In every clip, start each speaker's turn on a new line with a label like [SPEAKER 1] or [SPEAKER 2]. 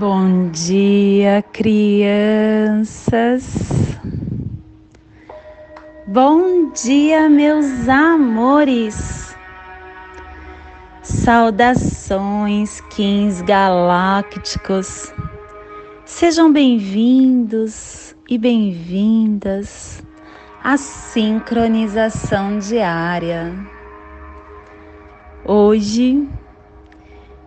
[SPEAKER 1] Bom dia, crianças. Bom dia, meus amores. Saudações, Kings galácticos. Sejam bem-vindos e bem-vindas à sincronização diária. Hoje,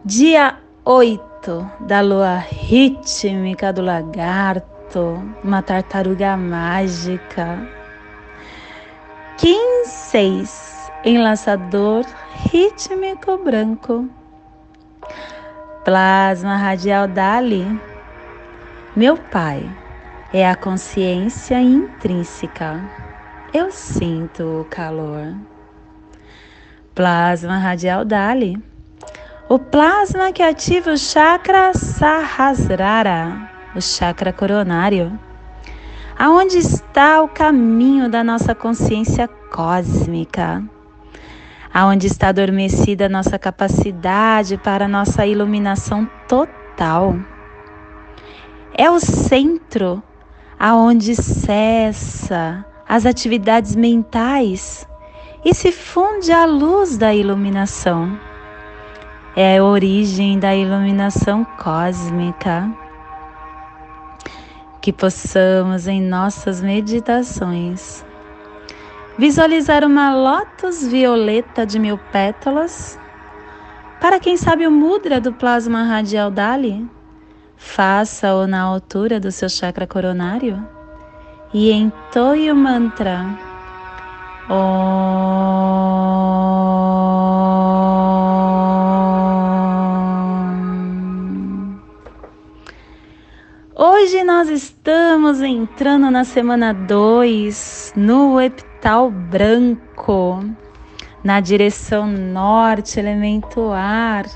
[SPEAKER 1] dia 8 da lua rítmica do lagarto, uma tartaruga mágica. Kim 6, enlaçador rítmico branco. Plasma radial Dali. Meu pai é a consciência intrínseca. Eu sinto o calor. Plasma radial Dali o plasma que ativa o chakra Sahasrara, o chakra coronário. Aonde está o caminho da nossa consciência cósmica? Aonde está adormecida a nossa capacidade para a nossa iluminação total? É o centro aonde cessa as atividades mentais e se funde a luz da iluminação é a origem da iluminação cósmica. Que possamos em nossas meditações visualizar uma lótus violeta de mil pétalas. Para quem sabe o mudra do plasma radial Dali, faça-o na altura do seu chakra coronário e entoie o mantra. Om. Hoje nós estamos entrando na semana 2 no epital branco, na direção norte, elemento ar,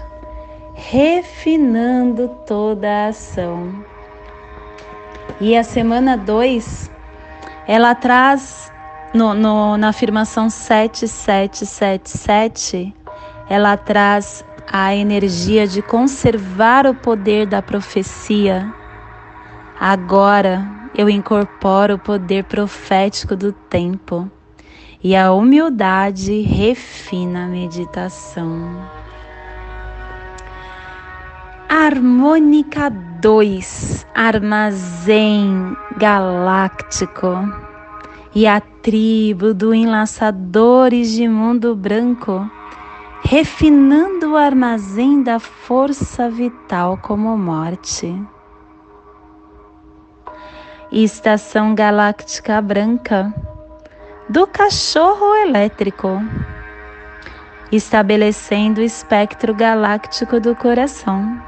[SPEAKER 1] refinando toda a ação. E a semana 2, ela traz no, no, na afirmação 7777, ela traz a energia de conservar o poder da profecia Agora eu incorporo o poder profético do tempo e a humildade refina a meditação. Harmônica 2, armazém galáctico e a tribo do enlaçadores de mundo branco, refinando o armazém da força vital como morte e Estação Galáctica Branca do Cachorro Elétrico, estabelecendo o espectro galáctico do coração.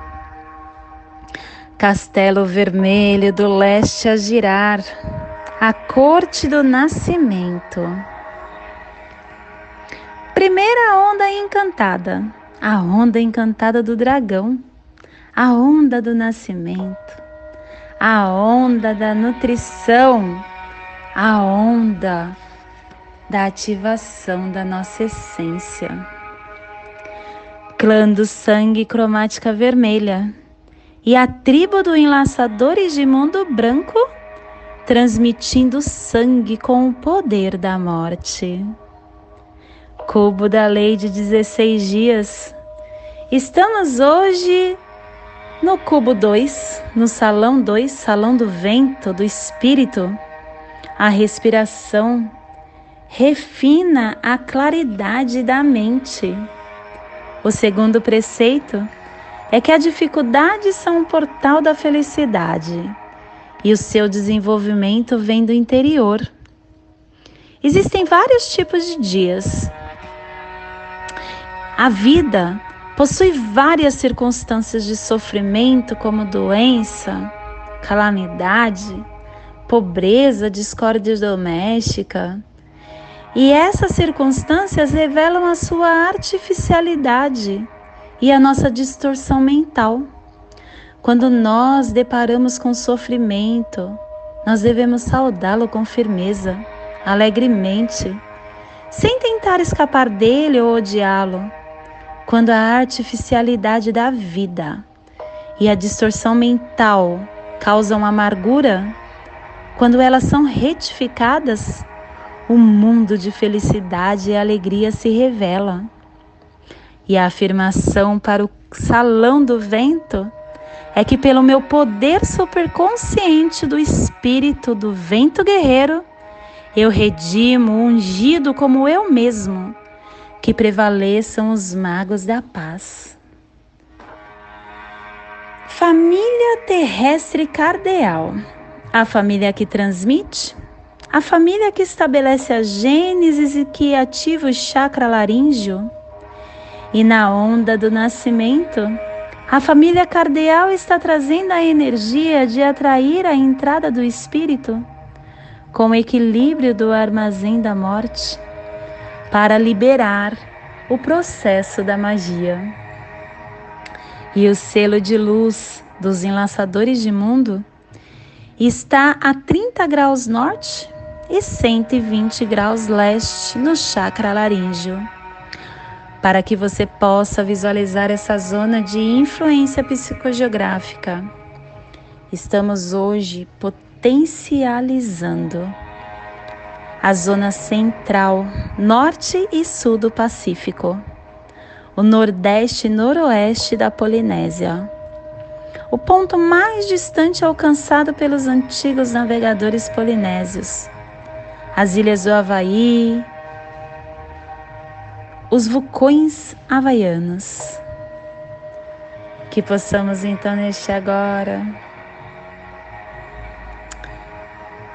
[SPEAKER 1] Castelo Vermelho do Leste a girar, a corte do nascimento. Primeira onda encantada, a onda encantada do dragão, a onda do nascimento a onda da nutrição, a onda da ativação da nossa essência. Clã do sangue cromática vermelha e a tribo do enlaçadores de mundo branco transmitindo sangue com o poder da morte. Cubo da lei de 16 dias. Estamos hoje no cubo 2, no salão 2, salão do vento, do espírito, a respiração refina a claridade da mente. O segundo preceito é que a dificuldade são um portal da felicidade e o seu desenvolvimento vem do interior. Existem vários tipos de dias. A vida possui várias circunstâncias de sofrimento, como doença, calamidade, pobreza, discórdia doméstica. E essas circunstâncias revelam a sua artificialidade e a nossa distorção mental. Quando nós deparamos com sofrimento, nós devemos saudá-lo com firmeza, alegremente, sem tentar escapar dele ou odiá-lo quando a artificialidade da vida e a distorção mental causam amargura, quando elas são retificadas, o mundo de felicidade e alegria se revela. E a afirmação para o salão do vento é que, pelo meu poder superconsciente do espírito do vento guerreiro, eu redimo ungido como eu mesmo, que prevaleçam os magos da paz. Família terrestre cardeal. A família que transmite, a família que estabelece a gênesis e que ativa o chakra laríngeo. E na onda do nascimento, a família cardeal está trazendo a energia de atrair a entrada do espírito com o equilíbrio do armazém da morte para liberar o processo da magia e o selo de luz dos enlaçadores de mundo está a 30 graus norte e 120 graus leste no chakra laríngeo. Para que você possa visualizar essa zona de influência psicogeográfica, estamos hoje potencializando a zona central, norte e sul do Pacífico o nordeste e noroeste da Polinésia. O ponto mais distante alcançado pelos antigos navegadores polinésios. As ilhas do Havaí, os vulcões havaianos. Que possamos então neste agora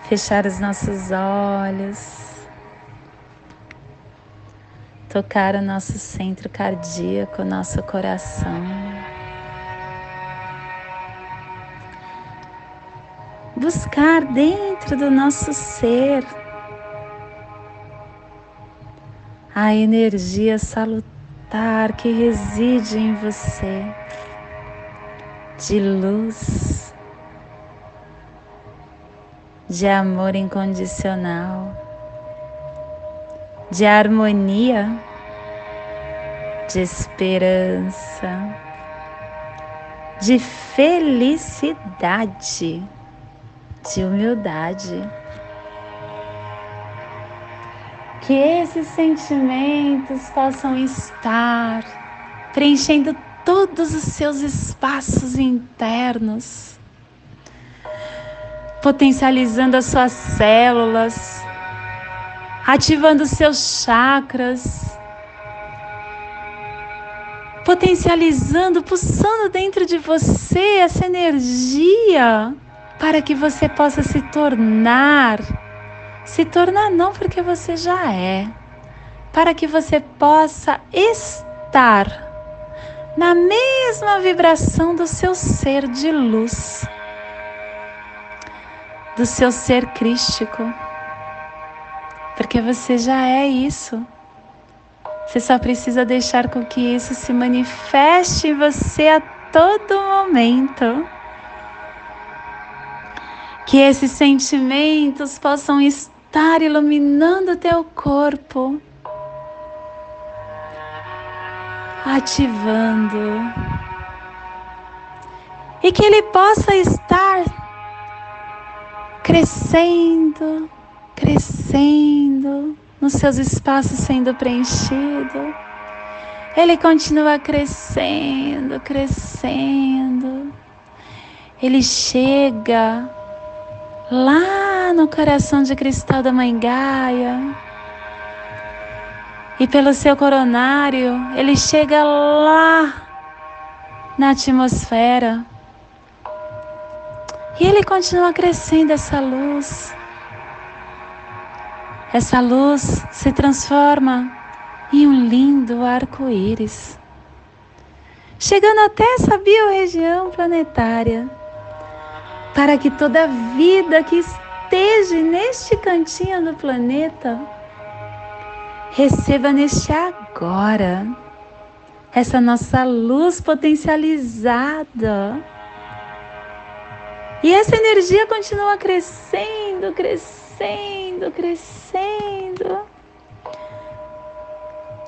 [SPEAKER 1] fechar os nossos olhos tocar o nosso centro cardíaco, nosso coração. Buscar dentro do nosso ser a energia salutar que reside em você, de luz, de amor incondicional de harmonia, de esperança, de felicidade, de humildade. Que esses sentimentos possam estar preenchendo todos os seus espaços internos, potencializando as suas células, ativando seus chakras, potencializando, pulsando dentro de você essa energia para que você possa se tornar, se tornar não porque você já é, para que você possa estar na mesma vibração do seu ser de luz, do seu ser crístico porque você já é isso. Você só precisa deixar com que isso se manifeste em você a todo momento. Que esses sentimentos possam estar iluminando o teu corpo, ativando, e que ele possa estar crescendo, crescendo, nos seus espaços sendo preenchido. Ele continua crescendo, crescendo. Ele chega lá no coração de cristal da Mãe Gaia. E pelo seu coronário, ele chega lá na atmosfera. E ele continua crescendo essa luz essa luz se transforma em um lindo arco-íris, chegando até essa biorregião planetária, para que toda vida que esteja neste cantinho do planeta receba neste agora essa nossa luz potencializada. E essa energia continua crescendo, crescendo crescendo,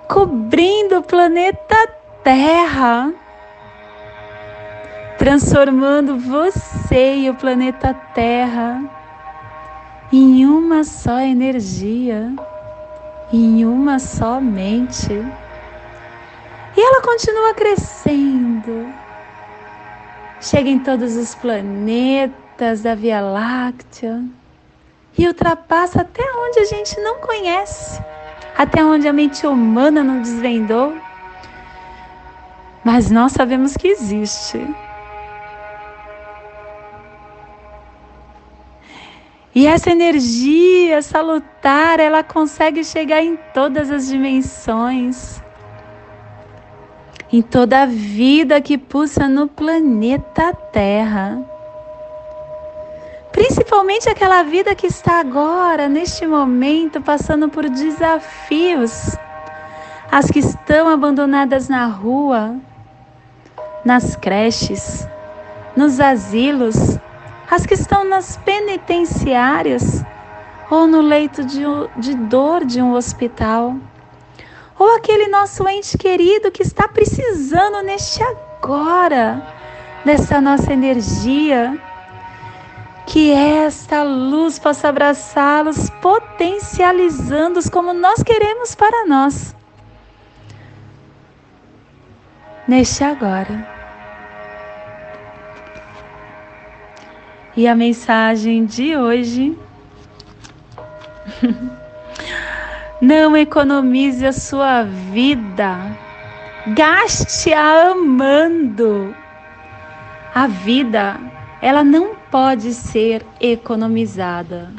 [SPEAKER 1] cobrindo o planeta Terra, transformando você e o planeta Terra em uma só energia, em uma só mente. E ela continua crescendo. Chega em todos os planetas da Via Láctea e ultrapassa até onde a gente não conhece, até onde a mente humana não desvendou. Mas nós sabemos que existe. E essa energia salutar, ela consegue chegar em todas as dimensões, em toda a vida que pulsa no planeta Terra. Principalmente aquela vida que está agora, neste momento, passando por desafios. As que estão abandonadas na rua, nas creches, nos asilos, as que estão nas penitenciárias ou no leito de, de dor de um hospital, ou aquele nosso ente querido que está precisando neste agora dessa nossa energia, que esta luz possa abraçá-los, potencializando-os como nós queremos para nós. Neste agora. E a mensagem de hoje. Não economize a sua vida, gaste-a amando. A vida, ela não pode ser economizada.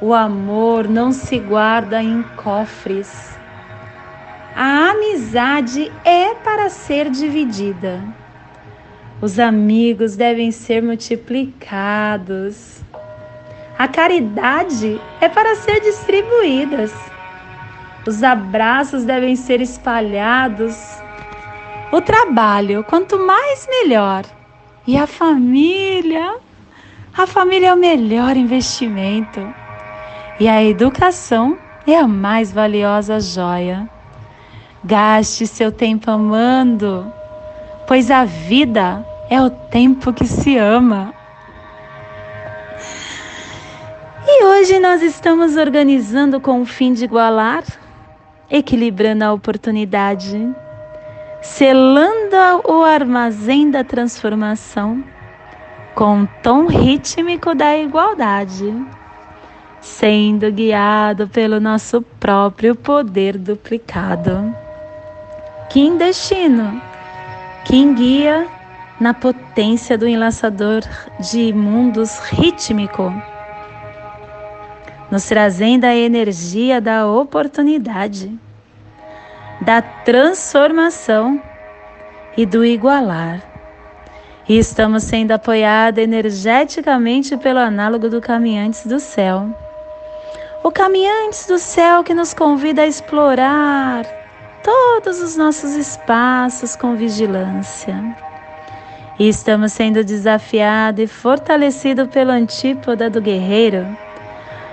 [SPEAKER 1] O amor não se guarda em cofres. A amizade é para ser dividida. Os amigos devem ser multiplicados. A caridade é para ser distribuídas. Os abraços devem ser espalhados. O trabalho, quanto mais melhor. E a família? A família é o melhor investimento. E a educação é a mais valiosa joia. Gaste seu tempo amando, pois a vida é o tempo que se ama. E hoje nós estamos organizando com o fim de igualar, equilibrando a oportunidade, selando o armazém da transformação com o tom rítmico da igualdade, sendo guiado pelo nosso próprio poder duplicado. Kim destino, Kim guia na potência do enlaçador de mundos rítmico, nos trazendo a energia da oportunidade, da transformação e do igualar. E estamos sendo apoiados energeticamente pelo análogo do Caminhantes do Céu. O Caminhantes do Céu que nos convida a explorar todos os nossos espaços com vigilância e estamos sendo desafiados e fortalecidos pelo antípoda do guerreiro,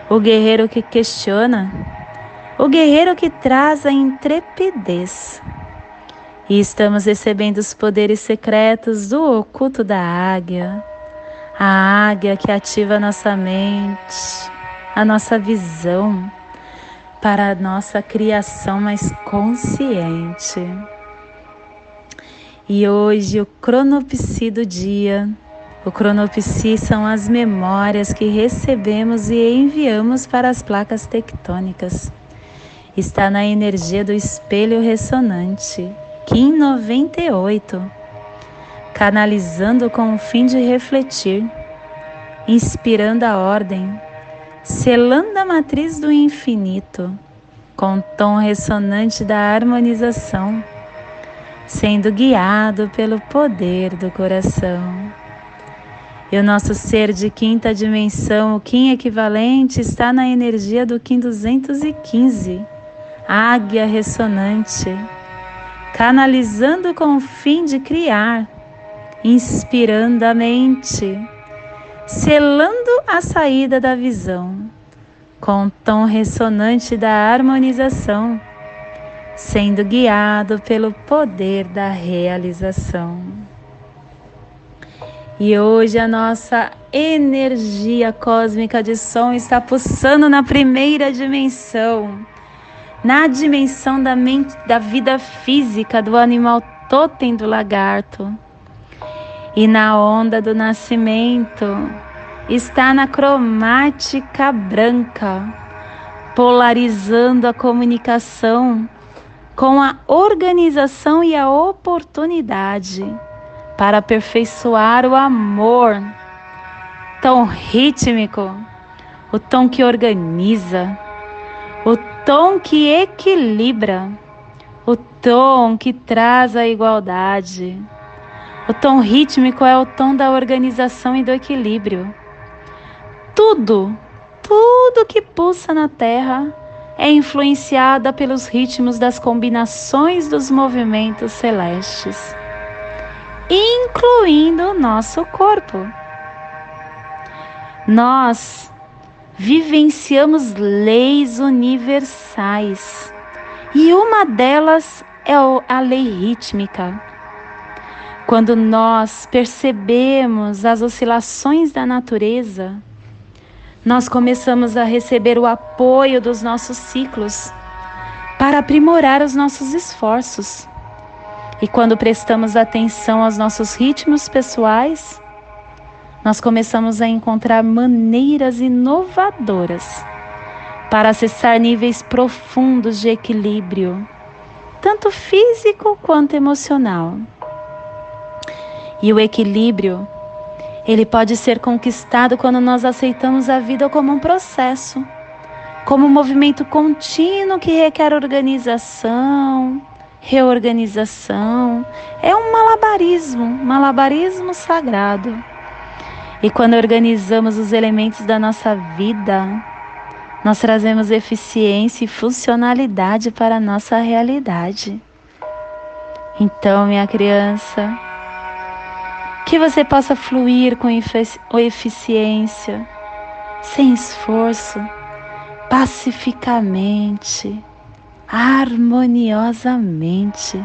[SPEAKER 1] o guerreiro que questiona, o guerreiro que traz a intrepidez. E estamos recebendo os poderes secretos do oculto da águia, a águia que ativa a nossa mente, a nossa visão para a nossa criação mais consciente. E hoje o cronopsi do dia. O cronopsi são as memórias que recebemos e enviamos para as placas tectônicas. Está na energia do espelho ressonante, Kim 98, canalizando com o fim de refletir, inspirando a ordem, selando a matriz do infinito, com o tom ressonante da harmonização sendo guiado pelo poder do coração. E o nosso ser de quinta dimensão, o Kim equivalente, está na energia do Kim 215, águia ressonante, canalizando com o fim de criar, inspirando a mente, selando a saída da visão, com o tom ressonante da harmonização sendo guiado pelo poder da realização. E hoje a nossa energia cósmica de som está pulsando na primeira dimensão, na dimensão da mente, da vida física do animal totem do lagarto. E na onda do nascimento está na cromática branca, polarizando a comunicação com a organização e a oportunidade para aperfeiçoar o amor. Tom rítmico, o tom que organiza, o tom que equilibra, o tom que traz a igualdade. O tom rítmico é o tom da organização e do equilíbrio. Tudo, tudo que pulsa na Terra é influenciada pelos ritmos das combinações dos movimentos celestes incluindo o nosso corpo. Nós vivenciamos leis universais e uma delas é a lei rítmica. Quando nós percebemos as oscilações da natureza, nós começamos a receber o apoio dos nossos ciclos para aprimorar os nossos esforços. E quando prestamos atenção aos nossos ritmos pessoais, nós começamos a encontrar maneiras inovadoras para acessar níveis profundos de equilíbrio, tanto físico quanto emocional. E o equilíbrio, ele pode ser conquistado quando nós aceitamos a vida como um processo, como um movimento contínuo que requer organização, reorganização. É um malabarismo, malabarismo sagrado. E quando organizamos os elementos da nossa vida, nós trazemos eficiência e funcionalidade para a nossa realidade. Então, minha criança, que você possa fluir com eficiência, sem esforço, pacificamente harmoniosamente,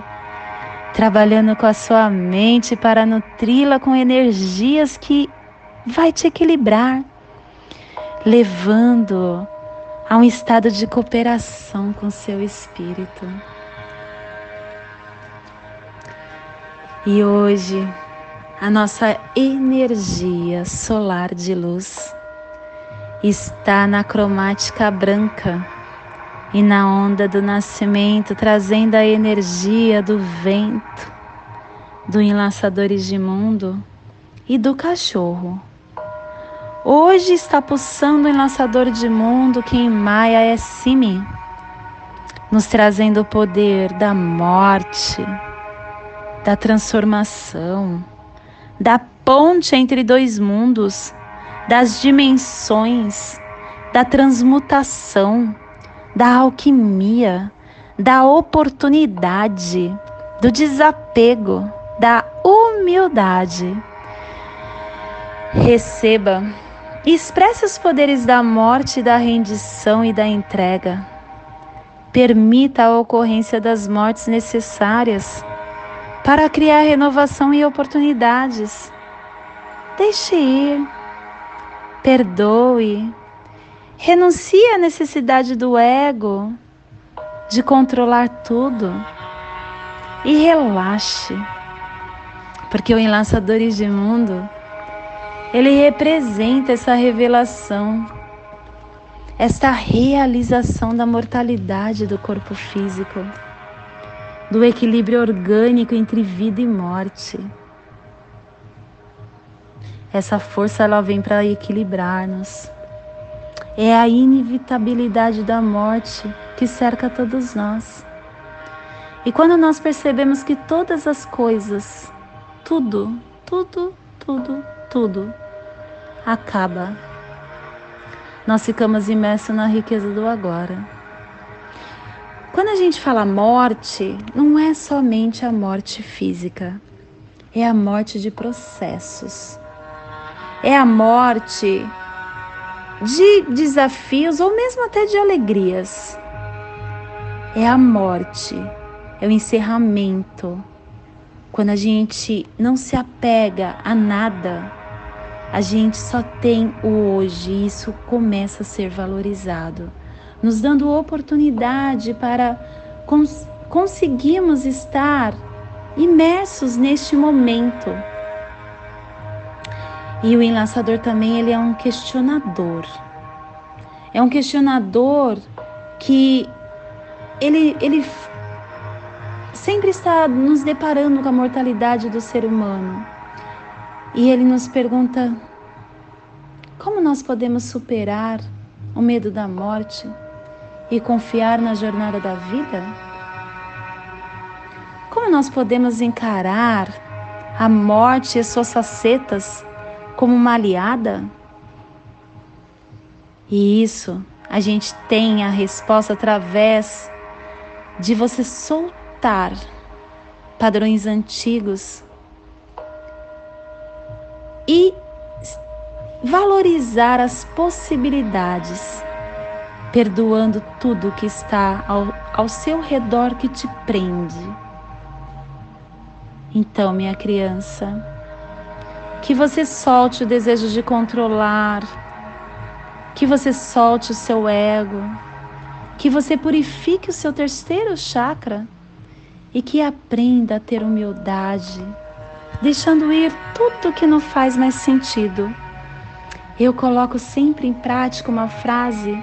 [SPEAKER 1] trabalhando com a sua mente para nutri-la com energias que vai te equilibrar, levando a um estado de cooperação com seu espírito. E hoje, a nossa energia solar de luz está na cromática branca e na onda do nascimento, trazendo a energia do vento, do enlaçadores de mundo e do cachorro. Hoje está pulsando o enlaçador de mundo que em Maia é Simi, nos trazendo o poder da morte, da transformação, da ponte entre dois mundos, das dimensões, da transmutação da alquimia, da oportunidade, do desapego, da humildade. Receba e expresse os poderes da morte, da rendição e da entrega. Permita a ocorrência das mortes necessárias para criar renovação e oportunidades. Deixe ir, perdoe, Renuncie à necessidade do ego de controlar tudo e relaxe, porque o Enlaçadores de Mundo ele representa essa revelação, esta realização da mortalidade do corpo físico, do equilíbrio orgânico entre vida e morte. Essa força ela vem para equilibrar-nos é a inevitabilidade da morte que cerca todos nós. E quando nós percebemos que todas as coisas, tudo, tudo, tudo, tudo, acaba, nós ficamos imersos na riqueza do agora. Quando a gente fala morte, não é somente a morte física, é a morte de processos. É a morte de desafios ou mesmo até de alegrias. É a morte, é o encerramento quando a gente não se apega a nada, a gente só tem o hoje e isso começa a ser valorizado, nos dando oportunidade para cons conseguirmos estar imersos neste momento. E o enlaçador também ele é um questionador. É um questionador que ele, ele sempre está nos deparando com a mortalidade do ser humano. E ele nos pergunta: como nós podemos superar o medo da morte e confiar na jornada da vida? Como nós podemos encarar a morte e suas facetas como uma aliada? E isso a gente tem a resposta através de você soltar padrões antigos e valorizar as possibilidades, perdoando tudo que está ao, ao seu redor que te prende. Então, minha criança, que você solte o desejo de controlar, que você solte o seu ego, que você purifique o seu terceiro chakra e que aprenda a ter humildade, deixando ir tudo que não faz mais sentido. Eu coloco sempre em prática uma frase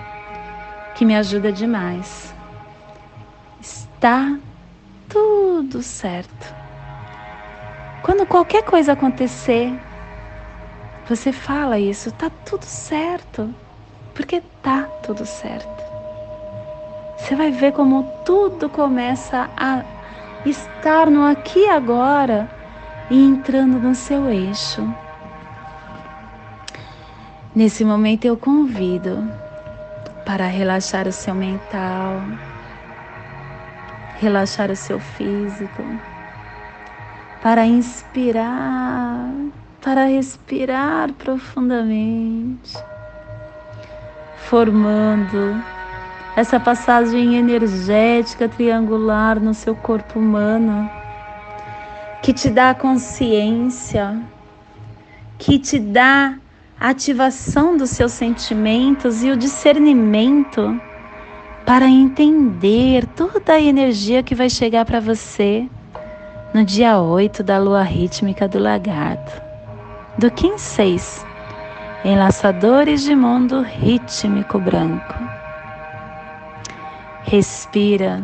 [SPEAKER 1] que me ajuda demais. Está tudo certo. Quando qualquer coisa acontecer, você fala isso, tá tudo certo, porque tá tudo certo. Você vai ver como tudo começa a estar no aqui e agora e entrando no seu eixo. Nesse momento eu convido para relaxar o seu mental, relaxar o seu físico para inspirar, para respirar profundamente, formando essa passagem energética triangular no seu corpo humano, que te dá consciência, que te dá a ativação dos seus sentimentos e o discernimento para entender toda a energia que vai chegar para você no dia 8 da lua rítmica do lagarto, do Kim 6, enlaçadores de mundo rítmico branco. Respira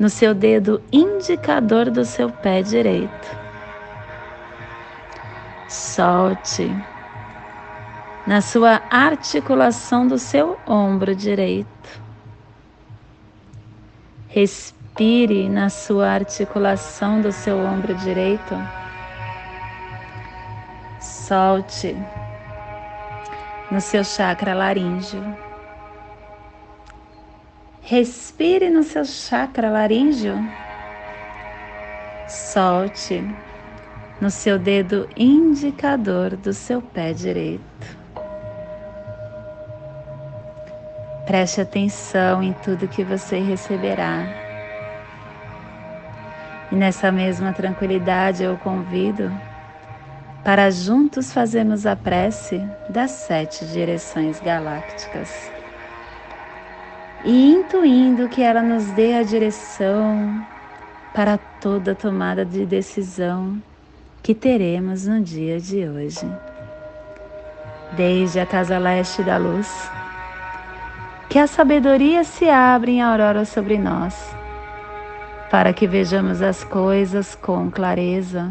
[SPEAKER 1] no seu dedo indicador do seu pé direito. Solte na sua articulação do seu ombro direito. Respire na sua articulação do seu ombro direito. Solte no seu chakra laríngeo. Respire no seu chakra laríngeo. Solte no seu dedo indicador do seu pé direito. Preste atenção em tudo que você receberá. E nessa mesma tranquilidade eu convido para juntos fazermos a prece das sete direções galácticas. E intuindo que ela nos dê a direção para toda tomada de decisão que teremos no dia de hoje. Desde a casa leste da luz, que a sabedoria se abra em aurora sobre nós para que vejamos as coisas com clareza,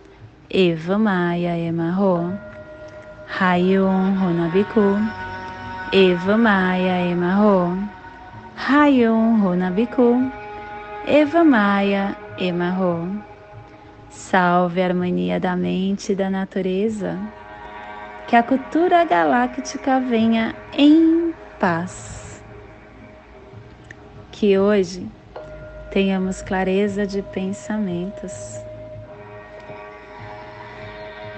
[SPEAKER 1] Eva Maia Emarro. Hayum Runabiku. Eva Maia Emarro. Hayum Runabiku. Eva Maia Emarro. Salve a harmonia da mente e da natureza. Que a cultura galáctica venha em paz. Que hoje tenhamos clareza de pensamentos.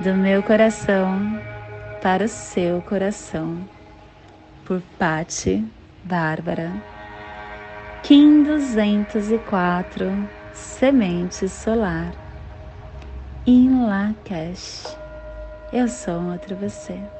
[SPEAKER 1] do meu coração para o seu coração. Por Pati Bárbara. Kim 204 Semente Solar em Lakesh. Eu sou outro você.